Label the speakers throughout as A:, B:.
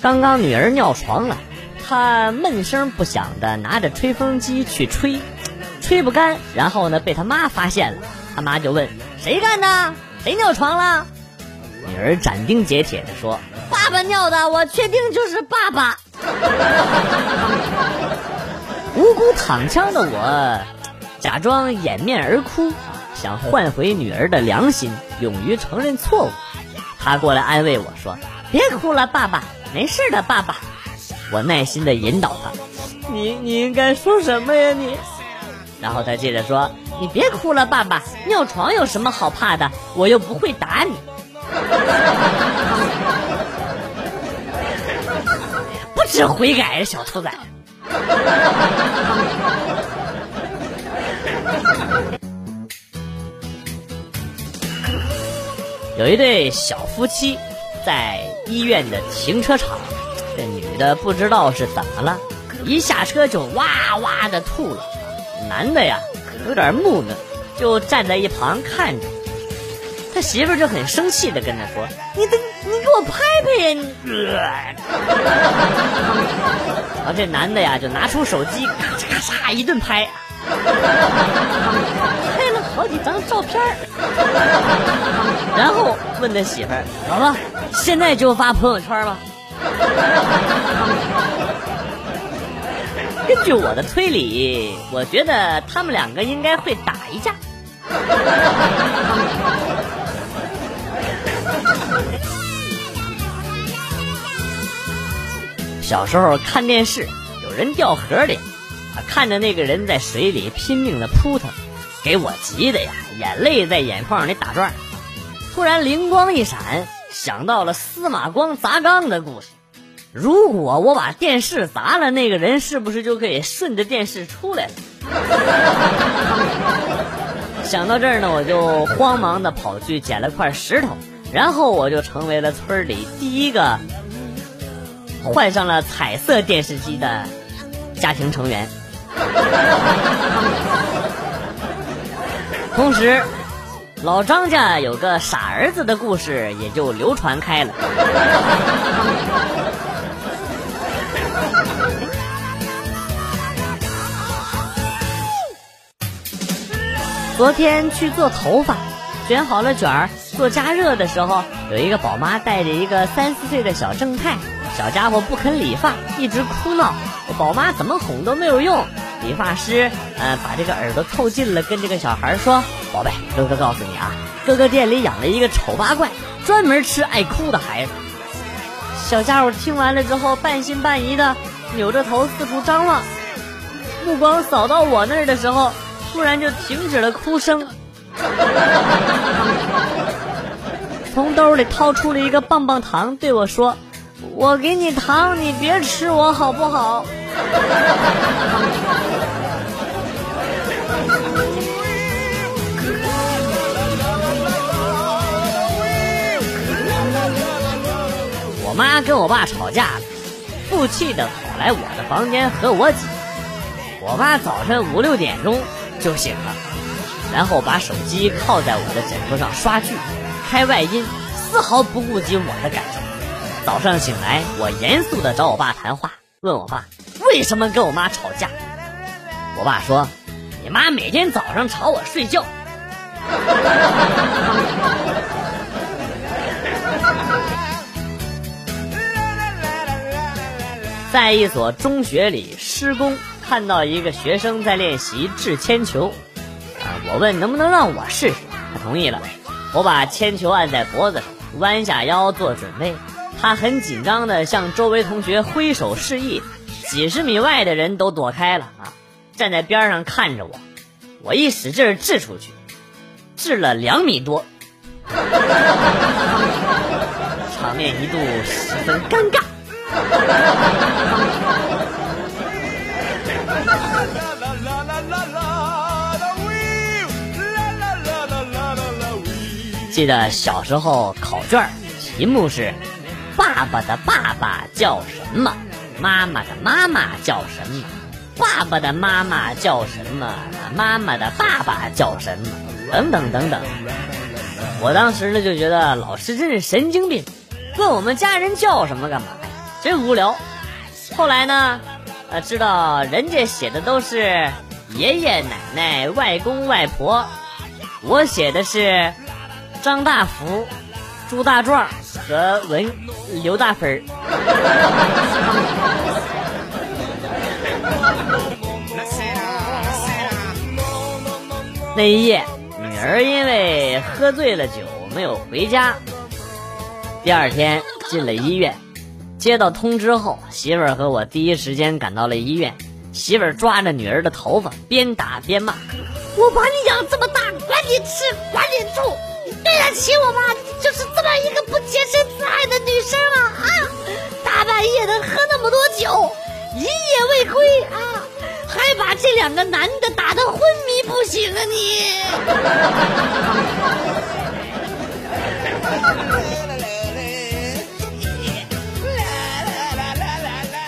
A: 刚刚女儿尿床了，他闷声不响的拿着吹风机去吹，吹不干，然后呢被他妈发现了，他妈就问谁干的？谁尿床了？女儿斩钉截铁的说：“爸爸尿的，我确定就是爸爸。”无辜躺枪的我，假装掩面而哭，想换回女儿的良心，勇于承认错误。他过来安慰我说：“别哭了，爸爸，没事的，爸爸。”我耐心的引导他：“你你应该说什么呀你？”然后他接着说：“你别哭了，爸爸，尿床有什么好怕的？我又不会打你。”不知悔改，小兔崽。有一对小夫妻在医院的停车场，这女的不知道是怎么了，一下车就哇哇的吐了。男的呀，有点木讷，就站在一旁看着。他媳妇就很生气的跟他说：“你的，你给我拍拍呀！”你。然后这男的呀，就拿出手机，咔嚓咔嚓一顿拍，好几张照片然后问他媳妇儿：“老婆，现在就发朋友圈吧？”根据我的推理，我觉得他们两个应该会打一架。小时候看电视，有人掉河里，看着那个人在水里拼命的扑腾，给我急的呀，眼泪在眼眶里打转。突然灵光一闪，想到了司马光砸缸的故事。如果我把电视砸了，那个人是不是就可以顺着电视出来了？想到这儿呢，我就慌忙的跑去捡了块石头，然后我就成为了村里第一个换上了彩色电视机的家庭成员。同时，老张家有个傻儿子的故事也就流传开了。昨天去做头发，卷好了卷儿，做加热的时候，有一个宝妈带着一个三四岁的小正太，小家伙不肯理发，一直哭闹。宝妈怎么哄都没有用。理发师，呃，把这个耳朵凑近了，跟这个小孩说：“宝贝，哥哥告诉你啊，哥哥店里养了一个丑八怪，专门吃爱哭的孩子。”小家伙听完了之后，半信半疑的扭着头四处张望，目光扫到我那儿的时候。突然就停止了哭声，从兜里掏出了一个棒棒糖，对我说：“我给你糖，你别吃我好不好？”我妈跟我爸吵架了，负气的跑来我的房间和我挤。我妈早晨五六点钟。就醒了，然后把手机靠在我的枕头上刷剧，开外音，丝毫不顾及我的感受。早上醒来，我严肃的找我爸谈话，问我爸为什么跟我妈吵架。我爸说：“你妈每天早上吵我睡觉。”在一所中学里施工。看到一个学生在练习掷铅球，啊，我问能不能让我试试，他同意了。我把铅球按在脖子上，弯下腰做准备。他很紧张地向周围同学挥手示意，几十米外的人都躲开了啊，站在边上看着我。我一使劲掷出去，掷了两米多，场面一度十分尴尬。记得小时候考卷题目是：爸爸的爸爸叫什么？妈妈的妈妈叫什么？爸爸的妈妈叫什么？妈妈的爸爸叫什么？等等等等。我当时呢就觉得老师真是神经病，问我们家人叫什么干嘛呀？真无聊。后来呢，呃，知道人家写的都是爷爷奶奶、外公外婆，我写的是张大福、朱大壮和文刘大芬儿。那一夜，女儿因为喝醉了酒没有回家。第二天进了医院，接到通知后，媳妇儿和我第一时间赶到了医院。媳妇儿抓着女儿的头发，边打边骂：“
B: 我把你养这么大，管你吃，管你住，对得起我吗？就是这么一个不洁身自爱的女生啊！啊，大半夜的喝那么多酒，一夜未归啊！”还把这两个男的打得昏迷不醒啊！你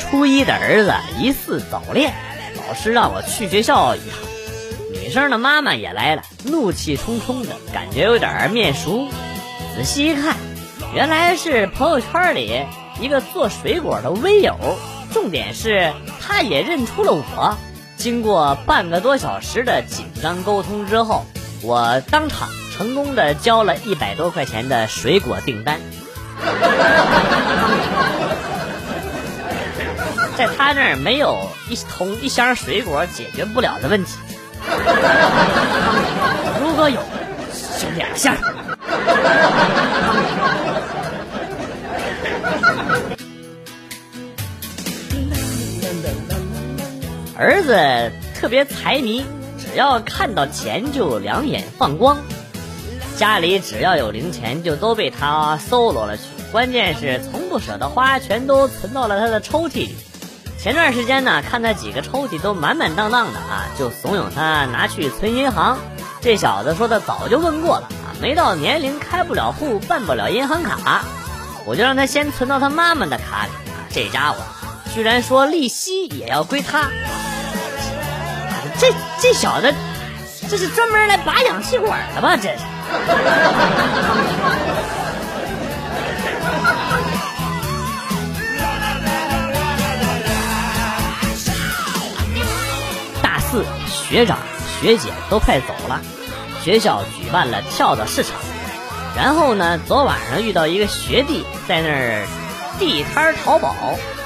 A: 初一的儿子疑似早恋，老师让我去学校一趟。女生的妈妈也来了，怒气冲冲的感觉有点面熟。仔细一看，原来是朋友圈里一个做水果的微友。重点是，他也认出了我。经过半个多小时的紧张沟通之后，我当场成功的交了一百多块钱的水果订单。在他那儿没有一桶一箱水果解决不了的问题。如果有，就两箱。儿子特别财迷，只要看到钱就两眼放光，家里只要有零钱就都被他搜罗了去。关键是从不舍得花，全都存到了他的抽屉里。前段时间呢，看他几个抽屉都满满当当的啊，就怂恿他拿去存银行。这小子说他早就问过了，没到年龄开不了户，办不了银行卡，我就让他先存到他妈妈的卡里。这家伙居然说利息也要归他。这这小子，这是专门来拔氧气管的吧？这是。大四，学长学姐都快走了，学校举办了跳蚤市场。然后呢，昨晚上遇到一个学弟在那儿地摊淘宝，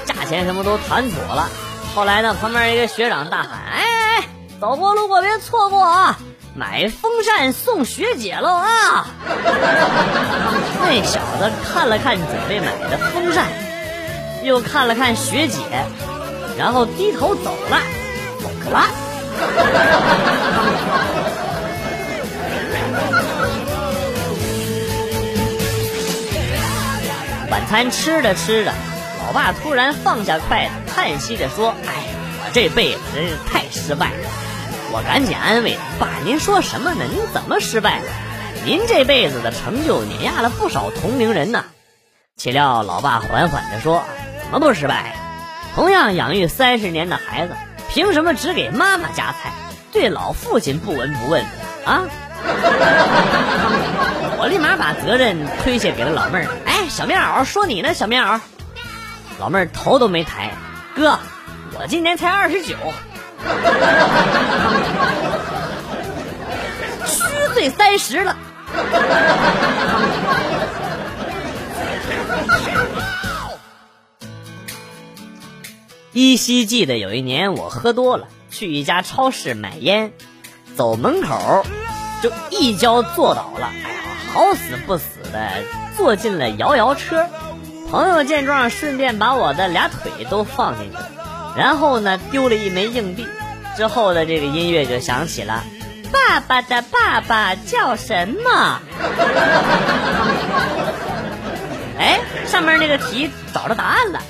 A: 价钱什么都谈妥了。后来呢，旁边一个学长大喊：“哎哎哎！”走过路过别错过啊！买风扇送学姐喽啊！那小子看了看准备买的风扇，又看了看学姐，然后低头走了，走了。餐吃着吃着，老爸突然放下筷子，叹息着说：“哎，我这辈子真是太失败了。”我赶紧安慰爸：“您说什么呢？您怎么失败了？您这辈子的成就碾压了不少同龄人呢。”岂料老爸缓缓地说：“怎么不失败？同样养育三十年的孩子，凭什么只给妈妈夹菜，对老父亲不闻不问啊？”我立马把责任推卸给了老妹儿：“哎，小棉袄，说你呢，小棉袄。”老妹儿头都没抬：“哥，我今年才二十九。”虚岁三十了。依稀记得有一年我喝多了，去一家超市买烟，走门口就一跤坐倒了。哎呀，好死不死的坐进了摇摇车。朋友见状，顺便把我的俩腿都放进去。然后呢，丢了一枚硬币，之后的这个音乐就响起了。爸爸的爸爸叫什么？哎，上面那个题找着答案了。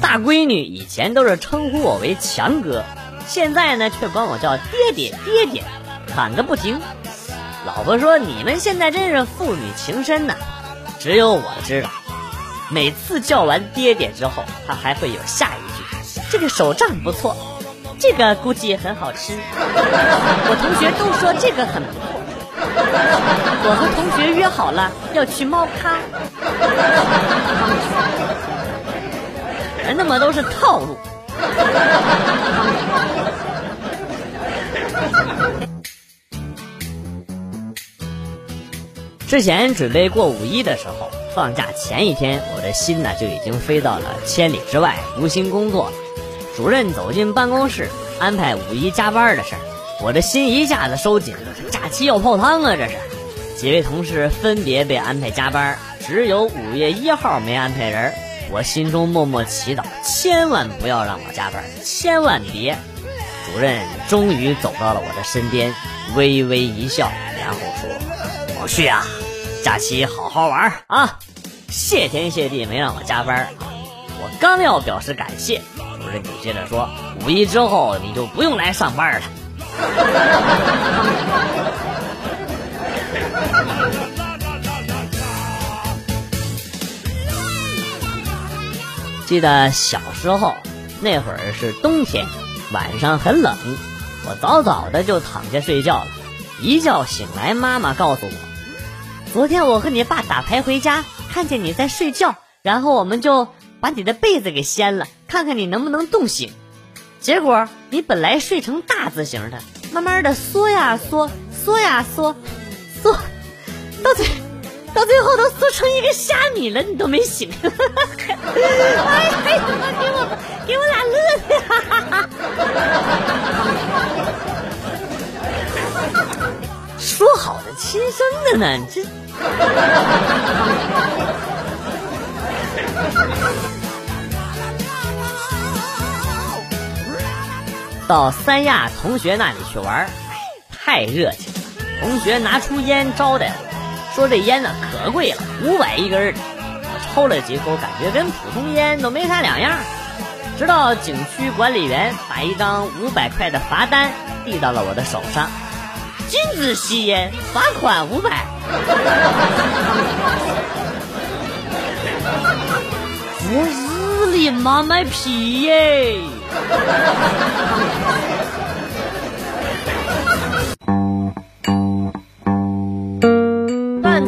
A: 大闺女以前都是称呼我为强哥，现在呢却管我叫爹爹爹爹，喊个不停。老婆说：“你们现在真是父女情深呐，只有我知道。每次叫完爹爹之后，他还会有下一句：这个手杖不错，这个估计很好吃。我同学都说这个很不错，我和同学约好了要去猫咖，人他妈都是套路。之前准备过五一的时候，放假前一天，我的心呢就已经飞到了千里之外，无心工作。主任走进办公室，安排五一加班的事儿，我的心一下子收紧了。假期要泡汤啊！这是，几位同事分别被安排加班，只有五月一号没安排人。我心中默默祈祷，千万不要让我加班，千万别。主任终于走到了我的身边，微微一笑，然后说：“老旭啊，假期好好玩啊！谢天谢地没让我加班。”我刚要表示感谢。主任紧接着说：“五一之后你就不用来上班了。” 记得小时候那会儿是冬天，晚上很冷，我早早的就躺下睡觉了。一觉醒来，妈妈告诉我：“昨天我和你爸打牌回家，看见你在睡觉，然后我们就……”把你的被子给掀了，看看你能不能冻醒。结果你本来睡成大字形的，慢慢的缩呀缩，缩呀缩，缩，到最到最后都缩成一个虾米了，你都没醒。哎呀，给我给我俩乐的！说好的亲生的呢？这。到三亚同学那里去玩，太热情了。同学拿出烟招待我，说这烟呢可贵了，五百一根。我抽了几口，感觉跟普通烟都没啥两样。直到景区管理员把一张五百块的罚单递到了我的手上，禁止吸烟，罚款五百。我日你妈卖皮耶！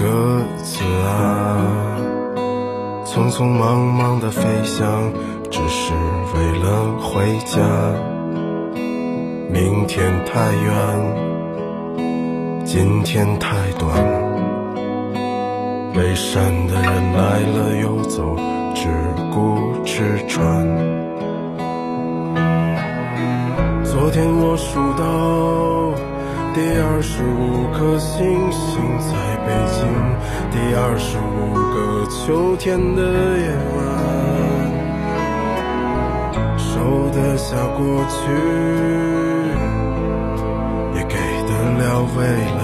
C: 鸽子啊，匆匆忙忙的飞翔，只是为了回家。明天太远，今天太短。背山的人来了又走，只顾吃穿。昨天我数到。第二十五颗星星在北京，第二十五个秋天的夜晚，收得下过去，也给得了未来。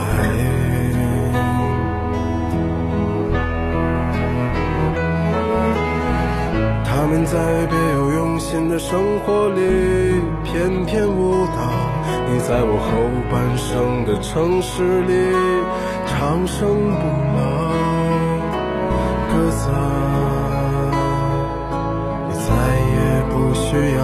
C: 他们在别有用心的生活里翩翩舞蹈。你在我后半生的城市里长生不老，哥仨，你再也不需要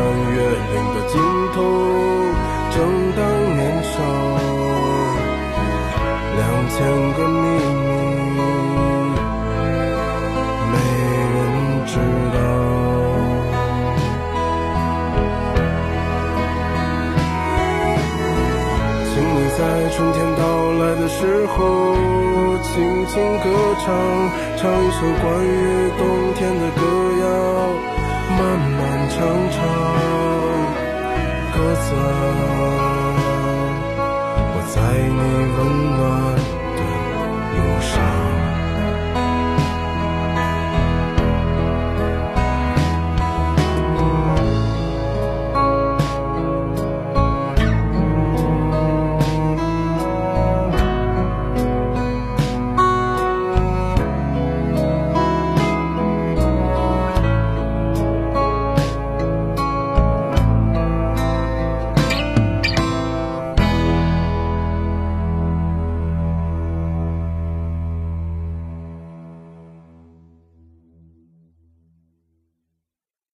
C: 翻山越岭的尽头，正当年少，两千个秘密，没人知道。请你在春天到来的时候，轻轻歌唱，唱一首关于冬天的歌谣，漫漫唱唱歌唱我在你温暖的忧伤。